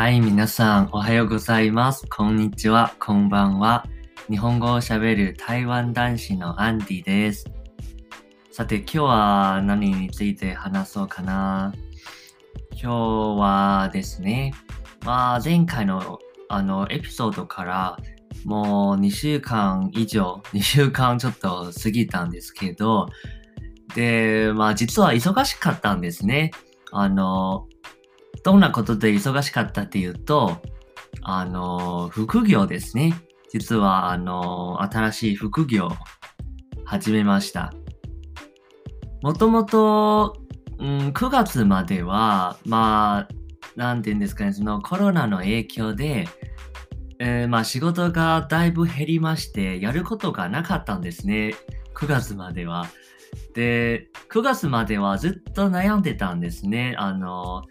はい、皆さん、おはようございます。こんにちは、こんばんは。日本語を喋る台湾男子のアンディです。さて、今日は何について話そうかな。今日はですね、まあ、前回のあのエピソードからもう2週間以上、2週間ちょっと過ぎたんですけど、で、まあ実は忙しかったんですね。あの、どんなことで忙しかったっていうと、あの、副業ですね。実は、あの、新しい副業を始めました。もともと、うん、9月までは、まあ、なんて言うんですかね、そのコロナの影響で、えー、まあ仕事がだいぶ減りまして、やることがなかったんですね。9月までは。で、9月まではずっと悩んでたんですね。あの、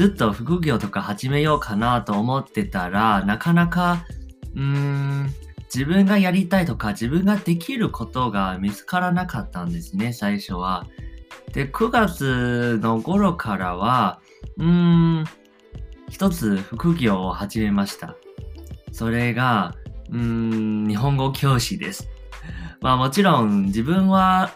ずっと副業とか始めようかなと思ってたら、なかなか、うーん、自分がやりたいとか自分ができることが見つからなかったんですね、最初は。で、9月の頃からは、うーん、一つ副業を始めました。それが、うーん、日本語教師です。まあもちろん自分は、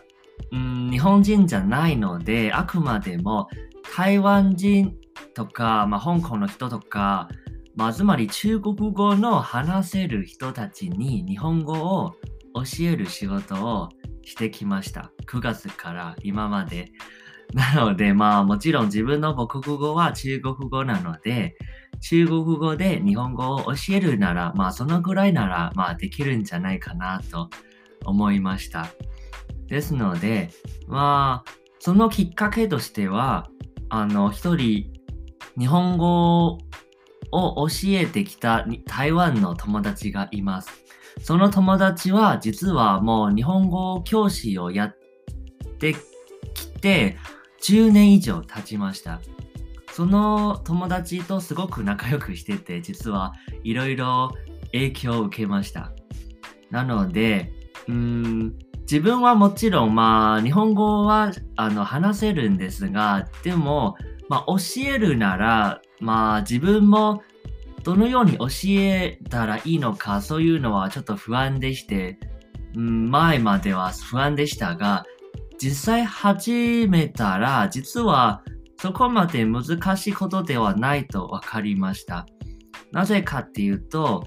うん、日本人じゃないので、あくまでも台湾人とか、まあ、香港の人とか、まあ、つまり中国語の話せる人たちに日本語を教える仕事をしてきました。9月から今まで。なので、まあもちろん自分の母国語は中国語なので、中国語で日本語を教えるなら、まあそのぐらいなら、まあできるんじゃないかなと思いました。ですので、まあ、そのきっかけとしては、あの、一人日本語を教えてきた台湾の友達がいます。その友達は実はもう日本語教師をやってきて10年以上経ちました。その友達とすごく仲良くしてて実はいろいろ影響を受けました。なので、うん自分はもちろんまあ日本語はあの話せるんですが、でもまあ、教えるなら、まあ、自分もどのように教えたらいいのか、そういうのはちょっと不安でして、前までは不安でしたが、実際始めたら、実はそこまで難しいことではないと分かりました。なぜかっていうと、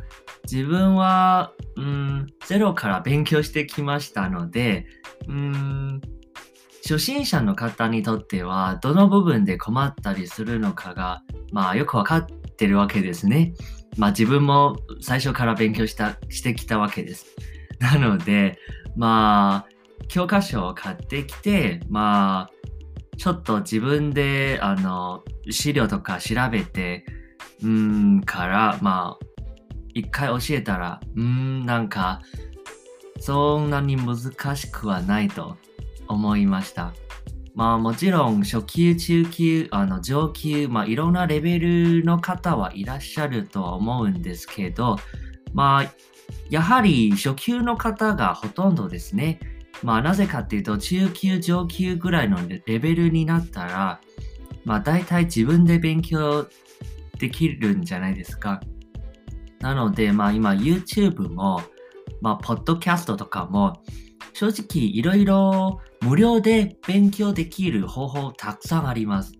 自分は、うん、ゼロから勉強してきましたので、うん、初心者の方にとっては、どの部分で困ったりするのかが、まあよくわかってるわけですね。まあ自分も最初から勉強した、してきたわけです。なので、まあ、教科書を買ってきて、まあ、ちょっと自分で、あの、資料とか調べて、うんから、まあ、一回教えたら、うん、なんか、そんなに難しくはないと思いました。まあもちろん初級、中級、あの上級、まあいろんなレベルの方はいらっしゃるとは思うんですけど、まあやはり初級の方がほとんどですね。まあなぜかっていうと中級、上級ぐらいのレベルになったら、まあ大体自分で勉強できるんじゃないですか。なのでまあ今 YouTube も、まあポッドキャストとかも正直いろいろ無料で勉強できる方法たくさんあります。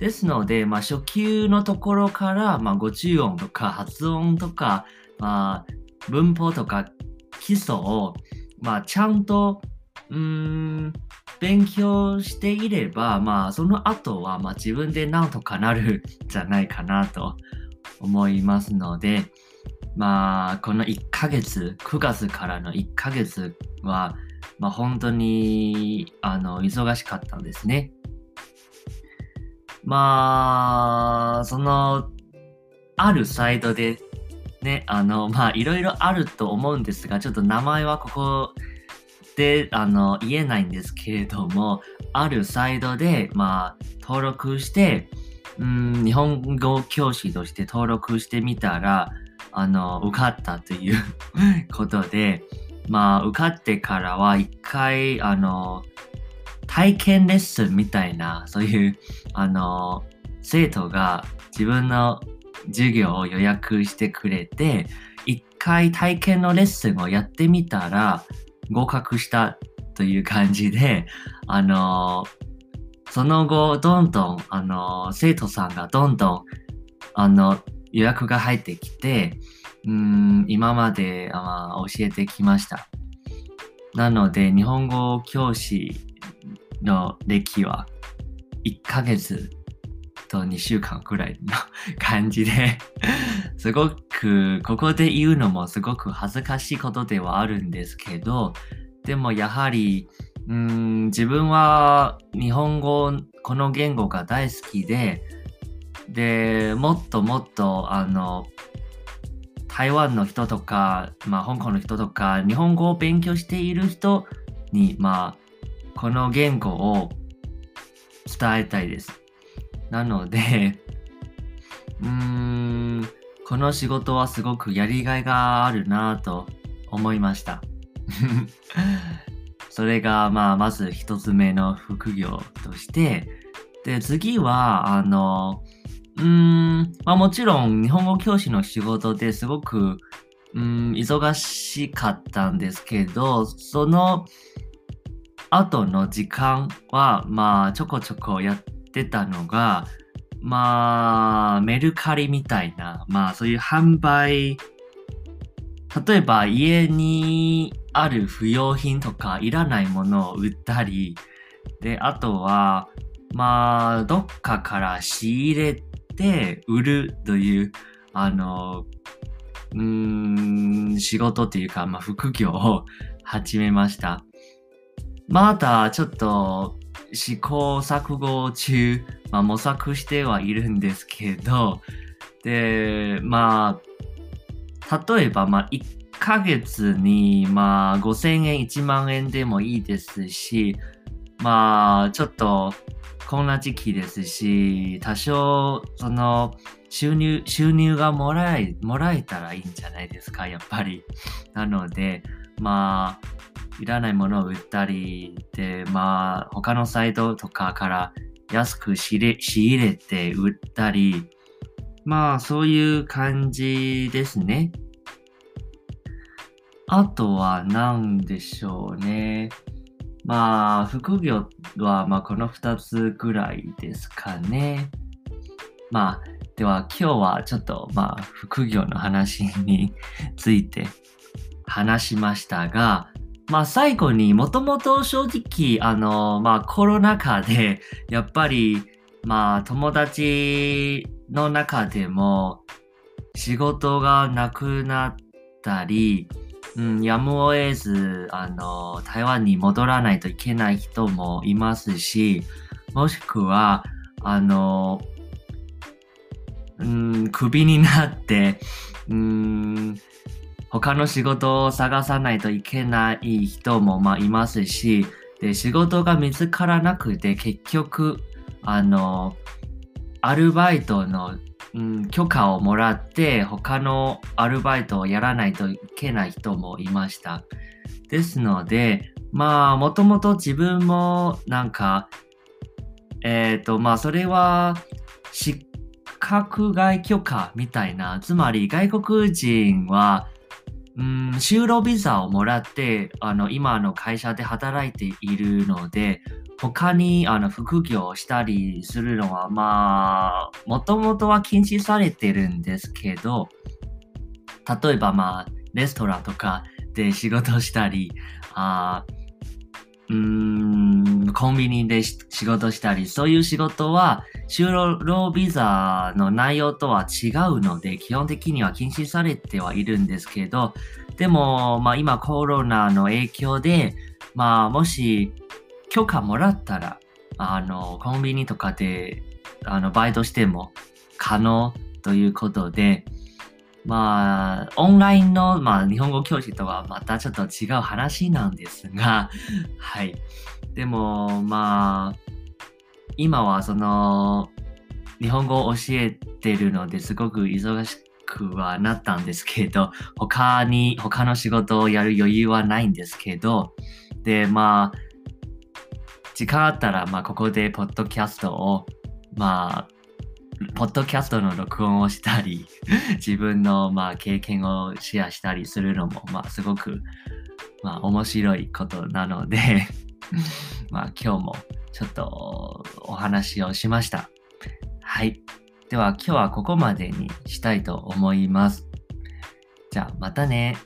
ですので、まあ、初級のところから、まあ、語中音とか発音とか、まあ、文法とか基礎を、まあ、ちゃんと、うん、勉強していれば、まあ、その後は、まあ、自分でなんとかなるんじゃないかなと思いますので、まあ、この1ヶ月、9月からの1ヶ月は、まあ、本当に、あの、忙しかったんですね。まあ、その、あるサイトで、ね、あの、まあ、いろいろあると思うんですが、ちょっと名前はここで、あの、言えないんですけれども、あるサイトで、まあ、登録して、うん、日本語教師として登録してみたら、あの、受かったという ことで、まあ、受かってからは一回、あの、体験レッスンみたいな、そういう、あの、生徒が自分の授業を予約してくれて、一回体験のレッスンをやってみたら合格したという感じで、あの、その後、どんどん、あの、生徒さんがどんどん、あの、予約が入ってきて、うん、今まであ教えてきました。なので、日本語教師の歴は1ヶ月と2週間くらいの感じで すごく、ここで言うのもすごく恥ずかしいことではあるんですけど、でもやはり、うん自分は日本語、この言語が大好きで、で、もっともっと、あの、台湾の人とか、まあ、香港の人とか、日本語を勉強している人に、まあ、この言語を伝えたいです。なので、うーん、この仕事はすごくやりがいがあるなと思いました。それが、まあ、まず一つ目の副業として、で、次は、あの、うん、まあもちろん日本語教師の仕事ですごく、うん、忙しかったんですけど、その後の時間は、まあちょこちょこやってたのが、まあメルカリみたいな、まあそういう販売、例えば家にある不要品とかいらないものを売ったり、で、あとは、まあ、どっかから仕入れて売るという、あの、うーん、仕事っていうか、まあ、副業を始めました。まだちょっと試行錯誤中、まあ、模索してはいるんですけど、で、まあ、例えば、まあ、1ヶ月に、まあ、5000円、1万円でもいいですし、まあ、ちょっと、こんな時期ですし、多少、その、収入、収入がもらえ、もらえたらいいんじゃないですか、やっぱり。なので、まあ、いらないものを売ったり、で、まあ、他のサイトとかから安く仕入れて売ったり、まあ、そういう感じですね。あとは何でしょうね。まあ、副業は、まあ、この2つぐらいですかね。まあ、では今日はちょっと、まあ、副業の話について話しましたが、まあ、最後にもともと正直、あの、まあ、コロナ禍で、やっぱり、まあ、友達の中でも仕事がなくなったり、うん、やむを得ず、あの、台湾に戻らないといけない人もいますし、もしくは、あの、うん、クビになって、うん、他の仕事を探さないといけない人もまあいますし、で、仕事が見つからなくて結局、あの、アルバイトのうん、許可をもらって他のアルバイトをやらないといけない人もいました。ですので、まあ、もともと自分もなんか、えっ、ー、と、まあ、それは、資格外許可みたいな、つまり外国人は、うん、就労ビザをもらって、あの、今の会社で働いているので、他にあの副業をしたりするのは、まあ、もともとは禁止されてるんですけど、例えばまあ、レストランとかで仕事したり、あうん、コンビニで仕事したり、そういう仕事は、就労ビザの内容とは違うので、基本的には禁止されてはいるんですけど、でも、まあ今コロナの影響で、まあもし許可もらったら、あの、コンビニとかで、あの、バイトしても可能ということで、まあ、オンラインの、まあ、日本語教師とはまたちょっと違う話なんですが、はい。でも、まあ、今はその、日本語を教えてるのですごく忙しくはなったんですけど、他に、他の仕事をやる余裕はないんですけど、で、まあ、時間あったら、まあ、ここでポッドキャストを、まあ、ポッドキャストの録音をしたり、自分のまあ経験をシェアしたりするのも、まあすごくまあ面白いことなので まあ今日もちょっとお話をしました。はい。では今日はここまでにしたいと思います。じゃあまたね。